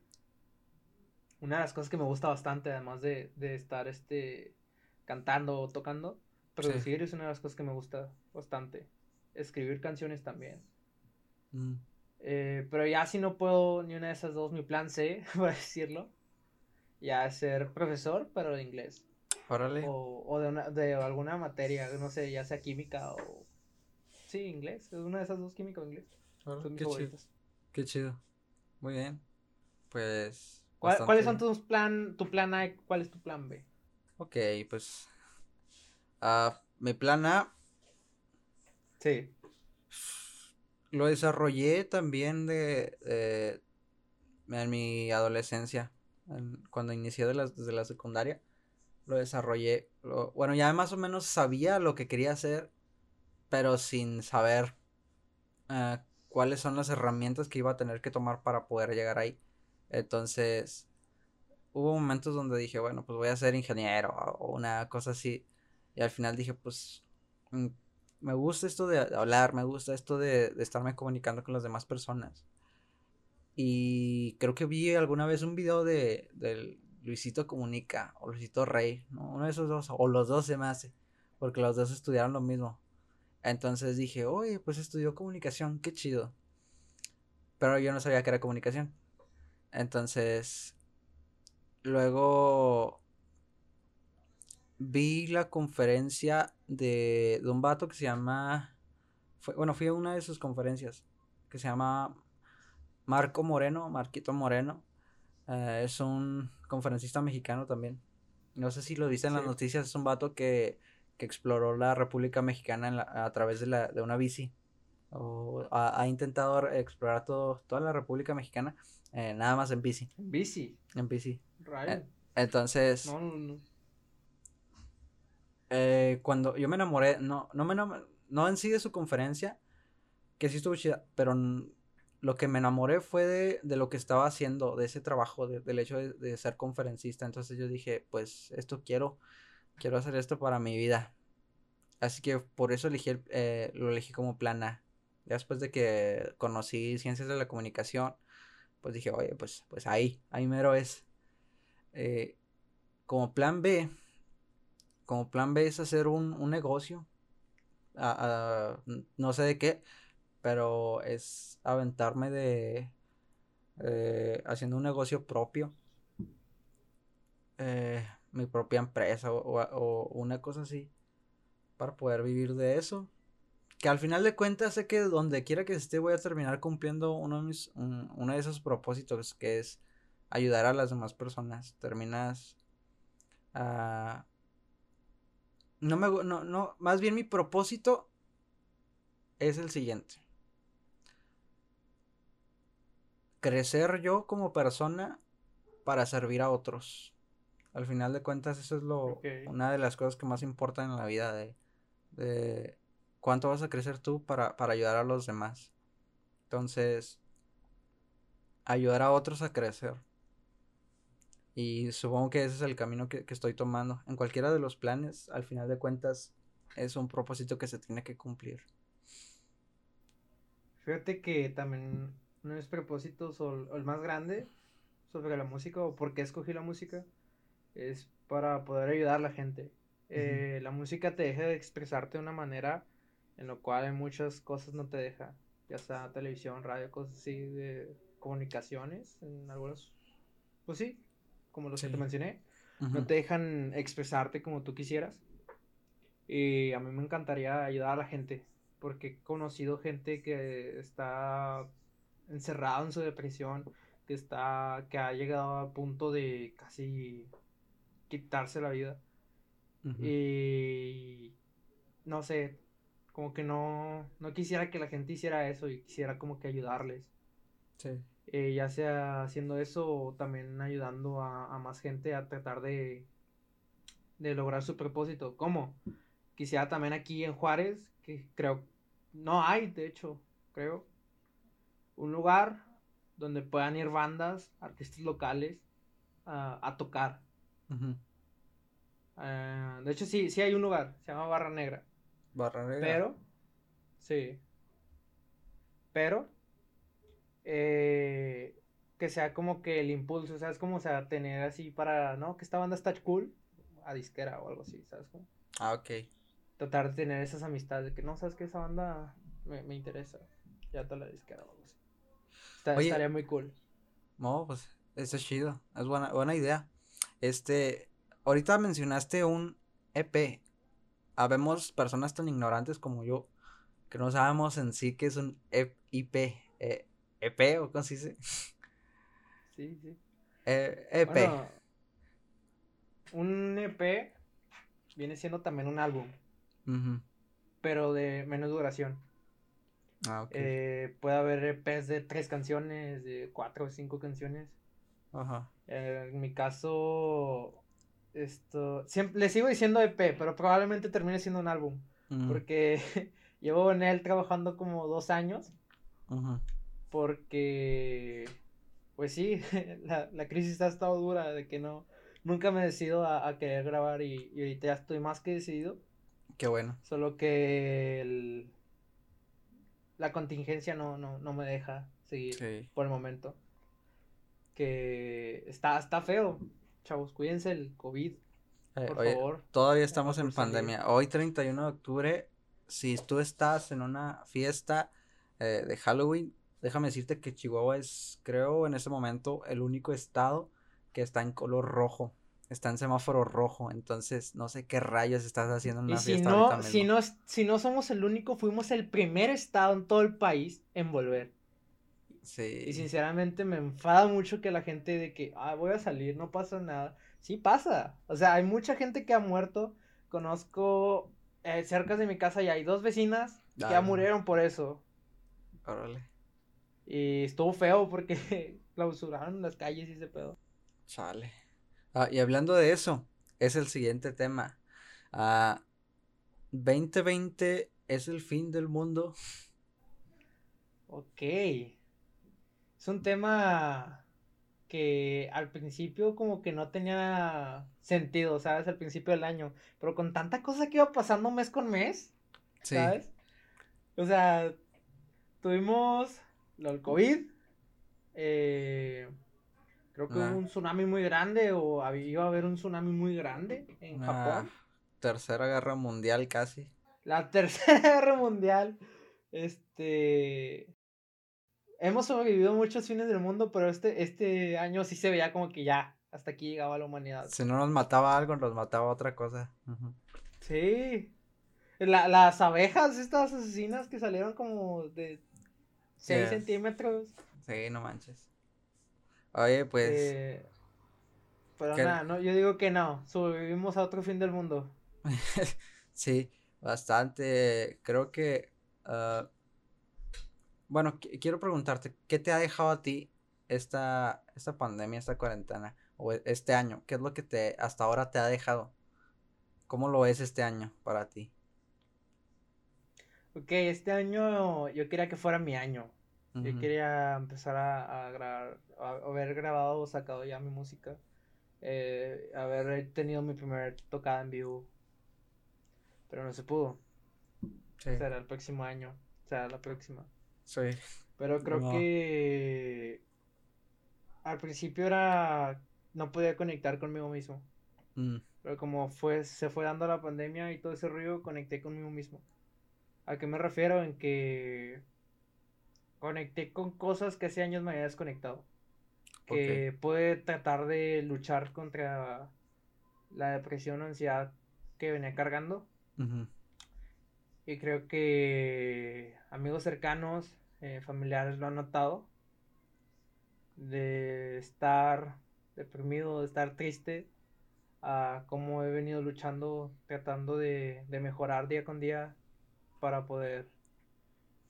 una de las cosas que me gusta bastante además de, de estar este cantando o tocando producir sí. es una de las cosas que me gusta bastante escribir canciones también mm. Eh, pero ya si no puedo ni una de esas dos, mi plan C, [laughs] por decirlo, ya es ser profesor, pero de inglés. Órale. O, o de, una, de alguna materia, no sé, ya sea química o... Sí, inglés, es una de esas dos, química o inglés. Órale, Son mis qué chido. favoritas. Qué chido. Muy bien. Pues. ¿Cuál- ¿Cuáles son bastante- tus plan, tu plan A y cuál es tu plan B? Ok, pues. ah, mi plan A Sí. lo desarrollé también de, de- en mi adolescencia, en- cuando inicié de la- desde la secundaria, lo desarrollé. lo- bueno, ya más o menos sabía lo que quería hacer, pero sin saber ah, cuáles son las herramientas que iba a tener que tomar para poder llegar ahí. Entonces, hubo momentos donde dije, bueno, pues voy a ser ingeniero o una cosa así. Y al final dije, pues, mm, me gusta esto de hablar, me gusta esto de, de estarme comunicando con las demás personas. Y creo que vi alguna vez un video de, del Luisito Comunica o Luisito Rey, ¿no? Uno de esos dos, o los dos se me hace, porque los dos estudiaron lo mismo. Entonces dije, oye, pues estudió comunicación, qué chido. Pero yo no sabía que era comunicación. Entonces, luego vi la conferencia de, de un vato que se llama, fue- bueno, fui a una de sus conferencias, que se llama Marco Moreno, Marquito Moreno. eh, es un conferencista mexicano también. No sé si lo viste en las noticias, es un vato que, que exploró la República Mexicana en la- a través de, la, de una bici. O ha, ha intentado explorar todo, toda la República Mexicana, eh, nada más en bici, En bici. en bici. Rayo. Entonces, No, no, no. eh, cuando yo me enamoré, no, no me enamoré, no en sí de su conferencia, que sí estuvo chida, pero lo que me enamoré fue de, de lo que estaba haciendo, de ese trabajo, de- del hecho de, de ser conferencista. Entonces yo dije, pues esto quiero, quiero hacer esto para mi vida. Así que por eso elegí el- eh, lo elegí como plan A. Ya Después de que conocí ciencias de la comunicación, pues dije, oye, pues, pues ahí, ahí mero es. Eh, como plan B, como plan B es hacer un, un negocio. N- no sé de qué, pero es aventarme de eh, haciendo un negocio propio. eh, mi propia empresa o- o una cosa así. Para poder vivir de eso. Que al final de cuentas sé que donde quiera que esté voy a terminar cumpliendo uno de mis, un- uno de esos propósitos que es ayudar a las demás personas. Terminas ah, no me no, no, más bien mi propósito es el siguiente. Crecer yo como persona para servir a otros. Al final de cuentas, eso es lo, una de las cosas que más importan en la vida de, de cuánto vas a crecer tú para, para ayudar a los demás. Entonces, ayudar a otros a crecer. Y supongo que ese es el camino que, que estoy tomando. En cualquiera de los planes, al final de cuentas, es un propósito que se tiene que cumplir. Fíjate que también uno de mis propósitos, o, el más grande, sobre la música, o por qué escogí la música, es para poder ayudar a la gente. Eh, la música te deja de expresarte de una manera en la cual en muchas cosas no te deja, ya sea televisión, radio, cosas así de comunicaciones, en algunos, pues sí, como los que Sí. te mencioné, no te dejan expresarte como tú quisieras. Y a mí me encantaría ayudar a la gente, porque he conocido gente que está encerrado en su depresión, que está, que ha llegado a punto de casi quitarse la vida. Y no sé, como que no, no quisiera que la gente hiciera eso y quisiera como que ayudarles. Sí. Eh, ya sea haciendo eso o también ayudando a, a más gente a tratar de, de lograr su propósito. ¿Cómo? Quisiera también aquí en Juárez, que creo, no hay, de hecho, creo, un lugar donde puedan ir bandas, artistas locales a, a tocar. Ah, de hecho, sí, sí hay un lugar, se llama Barra Negra. Barra negra. Pero, sí. Pero, eh, que sea como que el impulso, ¿sabes? Como, o sea, tener así para, ¿no? Que esta banda está cool, a disquera o algo así, ¿sabes? Como Ah, ok. tratar de tener esas amistades de que, no, ¿sabes que Esa banda me, me interesa, ya te la disquera o algo así. estaría muy cool. No, pues, eso es chido. Es buena, buena idea. Este, ahorita mencionaste un EP. Habemos personas tan ignorantes como yo que no sabemos en sí qué es un IP. EP e o cómo se dice. Sí, sí. EP. E un EP viene siendo también un álbum. Pero de menos duración. Ah, ok. Eh, puede haber EPs de tres canciones, de cuatro o cinco canciones. Ajá. Eh, en mi caso, esto, siempre, le sigo diciendo EP, pero probablemente termine siendo un álbum. Porque [laughs] llevo en él trabajando como dos años. Porque, pues sí, [laughs] la, la, crisis ha estado dura de que no, nunca me decido a, a querer grabar y, y, ahorita ya estoy más que decidido. Qué bueno. Solo que el, la contingencia no, no, no me deja seguir por el momento. Que está, está feo chavos, cuídense el COVID. Eh, por favor. Todavía estamos en pandemia. Hoy, 31 de octubre, si tú estás en una fiesta eh, de Halloween, déjame decirte que Chihuahua es, creo, en ese momento, el único estado que está en color rojo. Está en semáforo rojo, entonces no sé qué rayos estás haciendo en una si fiesta. No, si, no, si no somos el único, fuimos el primer estado en todo el país en volver. Sí. Y sinceramente me enfada mucho que la gente de que, ah, voy a salir, no pasa nada. Sí pasa. O sea, hay mucha gente que ha muerto. Conozco eh, cerca de mi casa y hay dos vecinas que ya murieron por eso. Órale. Y estuvo feo porque [laughs] clausuraron las calles y ese pedo. Chale. Ah, y hablando de eso, es el siguiente tema. Ah, 2020 es el fin del mundo. Ok es un tema que al principio como que no tenía sentido, ¿sabes? Al principio del año. Pero con tanta cosa que iba pasando mes con mes, ¿sabes? O sea, tuvimos lo del COVID. Eh, creo que hubo un tsunami muy grande o iba a haber un tsunami muy grande en Japón. Tercera guerra mundial casi. La [laughs] tercera guerra mundial. Este hemos sobrevivido muchos fines del mundo, pero este, este año sí se veía como que ya, hasta aquí llegaba la humanidad. Si no nos mataba algo, nos mataba otra cosa. Sí. las abejas, estas asesinas que salieron como de 6 centímetros. Sí, no manches. Oye, pues. Eh, pero nada, no, yo digo que no, sobrevivimos a otro fin del mundo. [laughs] sí, bastante. Creo que uh, bueno, quiero preguntarte, ¿qué te ha dejado a ti esta, esta pandemia, esta cuarentena, o e, este año? ¿Qué es lo que te hasta ahora te ha dejado? ¿Cómo lo es este año para ti? Ok, este año yo quería que fuera mi año. Yo quería empezar a, grabar, a haber grabado o sacado ya mi música. Eh, haber tenido mi primer tocada en vivo. Pero no se pudo. Será el próximo año. Sea, la próxima. Sí. Pero creo que al principio era no podía conectar conmigo mismo. Mm. Pero como fue se fue dando la pandemia y todo ese ruido, conecté conmigo mismo. ¿A qué me refiero? En que conecté con cosas que hace años me había desconectado. Que puede tratar de luchar contra la depresión o ansiedad que venía cargando. Y creo que amigos cercanos, eh, familiares lo han notado. De estar deprimido, de estar triste, a cómo he venido luchando, tratando de, mejorar día con día para poder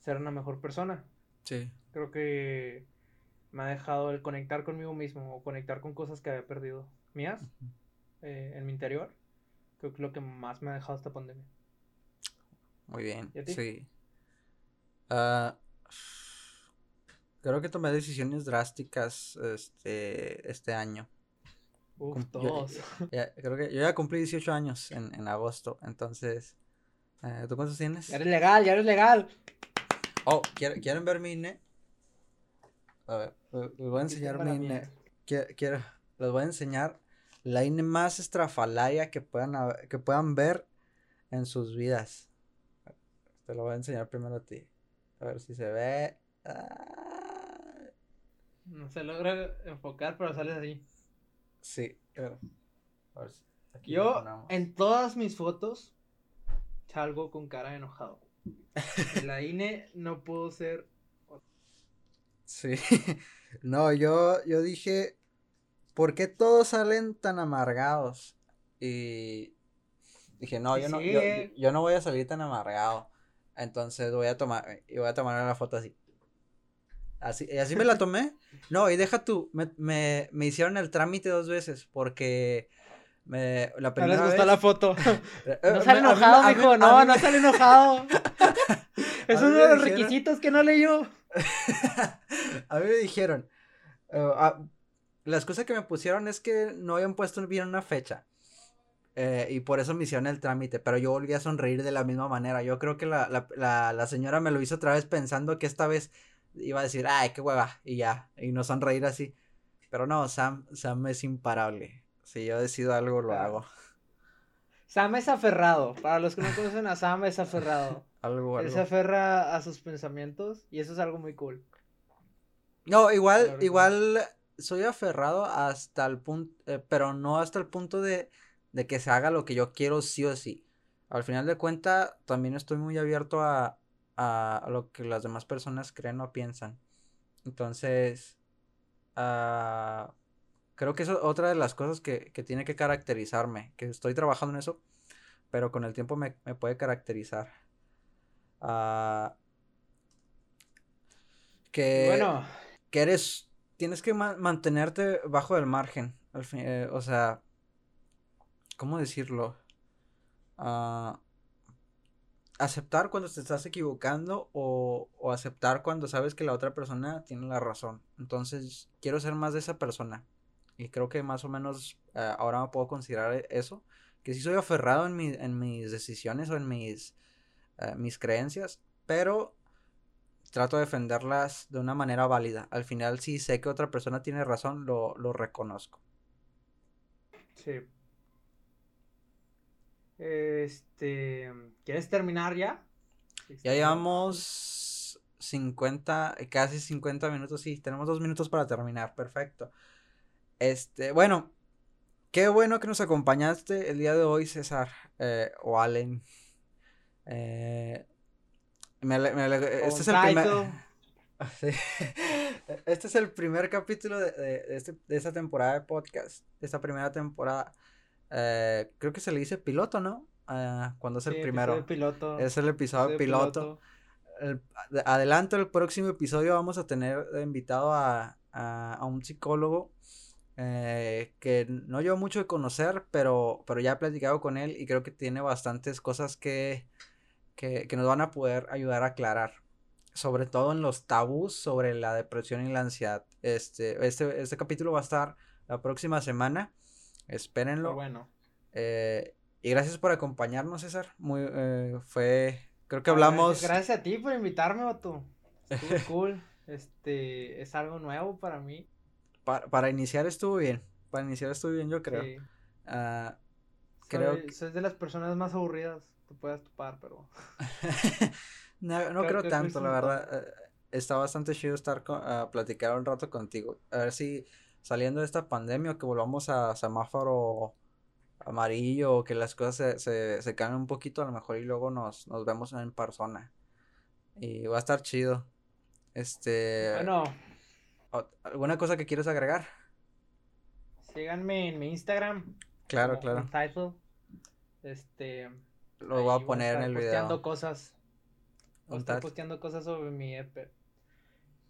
ser una mejor persona. Sí. Creo que me ha dejado el conectar conmigo mismo o conectar con cosas que había perdido mías eh, en mi interior. Creo que es lo que más me ha dejado esta pandemia. Muy bien. Sí. Uh, creo que tomé decisiones drásticas este, este año. Uf, todos. [laughs] creo que yo ya cumplí 18 años en, en agosto, entonces... Eh, ¿Tú cuántos tienes? Ya eres legal, ya eres legal. Oh, ¿quieren, ver mi INE? A ver, les voy a enseñar mi INE. Quiero, les voy a enseñar la INE más estrafalaria que puedan, que puedan ver en sus vidas. Te lo voy a enseñar primero a ti. A ver si se ve. Ah, No se logra enfocar, pero sales así. Sí. A ver, Yo, en todas mis fotos, salgo con cara de enojado. En la INE no puedo ser. Sí. [laughs] No, yo, yo dije, ¿por qué todos salen tan amargados? Y dije, no, yo no, yo, no voy a salir tan amargado. Entonces voy a tomar, y voy a tomar una foto así. Así, y así me la tomé. No, y deja tú, me, me, me hicieron el trámite dos veces porque me, la primera no les gustó la foto. [laughs] Eh, no sale enojado, mijo. No, no sale enojado. [laughs] es uno de los requisitos que no leyó. [laughs] a mí me dijeron. Uh, la excusa que me pusieron es que no habían puesto bien una fecha. Eh, y por eso me hicieron el trámite. Pero yo volví a sonreír de la misma manera. Yo creo que la, la, la, la señora me lo hizo otra vez pensando que esta vez iba a decir, ay, qué hueva. Y ya. Y no sonreír así. Pero no, Sam, Sam es imparable. Si yo decido algo, lo hago. Sam es aferrado. Para los que no conocen a Sam, es aferrado. [laughs] algo, Él se aferra a sus pensamientos y eso es algo muy cool. No, igual, igual soy aferrado hasta el punto, eh, pero no hasta el punto de, de que se haga lo que yo quiero sí o sí. Al final de cuentas, también estoy muy abierto a, a, lo que las demás personas creen o piensan. Entonces, uh, Creo que eso es otra de las cosas que, tiene que caracterizarme, que estoy trabajando en eso, pero con el tiempo me, puede caracterizar. Ah, que, bueno. que eres, tienes que mantenerte bajo el margen, al fin, eh, o sea, ¿cómo decirlo? Uh, aceptar cuando te estás equivocando o, aceptar cuando sabes que la otra persona tiene la razón. Entonces, quiero ser más de esa persona. Y creo que más o menos eh, ahora me puedo considerar e-, eso. Que sí soy aferrado en, mis decisiones o en mis, eh, mis creencias, pero trato de defenderlas de una manera válida. Al final, si sé que otra persona tiene razón, lo reconozco. Sí. Este, ¿quieres terminar ya? Ya llevamos 50, casi 50 minutos, sí, tenemos dos minutos para terminar, perfecto. Este, bueno, qué bueno que nos acompañaste el día de hoy, César eh, o Allen. Eh, este es el primer. [laughs] Este es el primer capítulo de, este, de, esta temporada de podcast, de esta primera temporada. Eh, creo que se le dice piloto, ¿no? Ah, cuando es el primero. Piloto. Es el episodio piloto. adelante, el próximo episodio vamos a tener invitado a, a un psicólogo eh, que no llevo mucho de conocer, pero, pero ya he platicado con él y creo que tiene bastantes cosas que, que, nos van a poder ayudar a aclarar. Sobre todo en los tabús sobre la depresión y la ansiedad. Este, este, este capítulo va a estar la próxima semana. Espérenlo. bueno. Eh, y gracias por acompañarnos, César. Muy, eh, fue, creo que hablamos. Gracias, a ti por invitarme, Otto. Estuvo [laughs] cool. Este, es algo nuevo para mí para, iniciar estuvo bien. Para iniciar estuvo bien, yo creo. Sí. Uh, creo soy, de las personas más aburridas. Te puedes topar, pero. [laughs] no, no creo, tanto, la verdad. Eh, está bastante chido estar a platicar un rato contigo. A ver si saliendo de esta pandemia que volvamos a semáforo amarillo o que las cosas se, se, se cambien un poquito a lo mejor y luego nos, nos vemos en persona. Y va a estar chido. Este. Bueno, ¿Alguna cosa que quieras agregar? Síganme en mi Instagram. Claro, claro. Title. Este. Lo voy a poner en el video. Posteando cosas. Estoy posteando cosas sobre mi EP.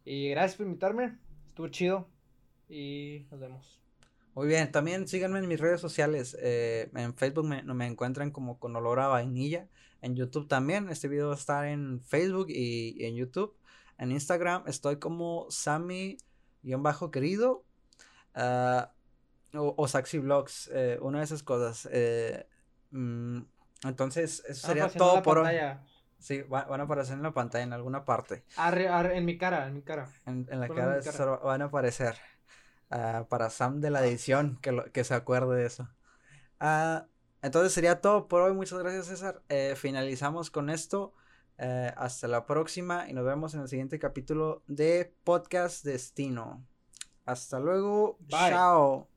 Y gracias por invitarme. Estuvo chido. Y nos vemos. Muy bien, también síganme en mis redes sociales. Eh, en Facebook me, me, encuentran como con olor a vainilla. En YouTube también. Este video va a estar en Facebook y, y en YouTube. En Instagram estoy como Sammy guion bajo querido. Ah, o, o, Saxi Vlogs, eh, una de esas cosas. Eh, mm, entonces, eso sería todo por hoy. Sí, van a aparecer en la pantalla en alguna parte. en mi cara, en mi cara. En, la cara, van a aparecer. Ah, para Sam de la edición, que, que se acuerde de eso. Ah, entonces sería todo por hoy. Muchas gracias, César. Eh, finalizamos con esto. Eh, hasta la próxima y nos vemos en el siguiente capítulo de Podcast Destino. Hasta luego. Chao.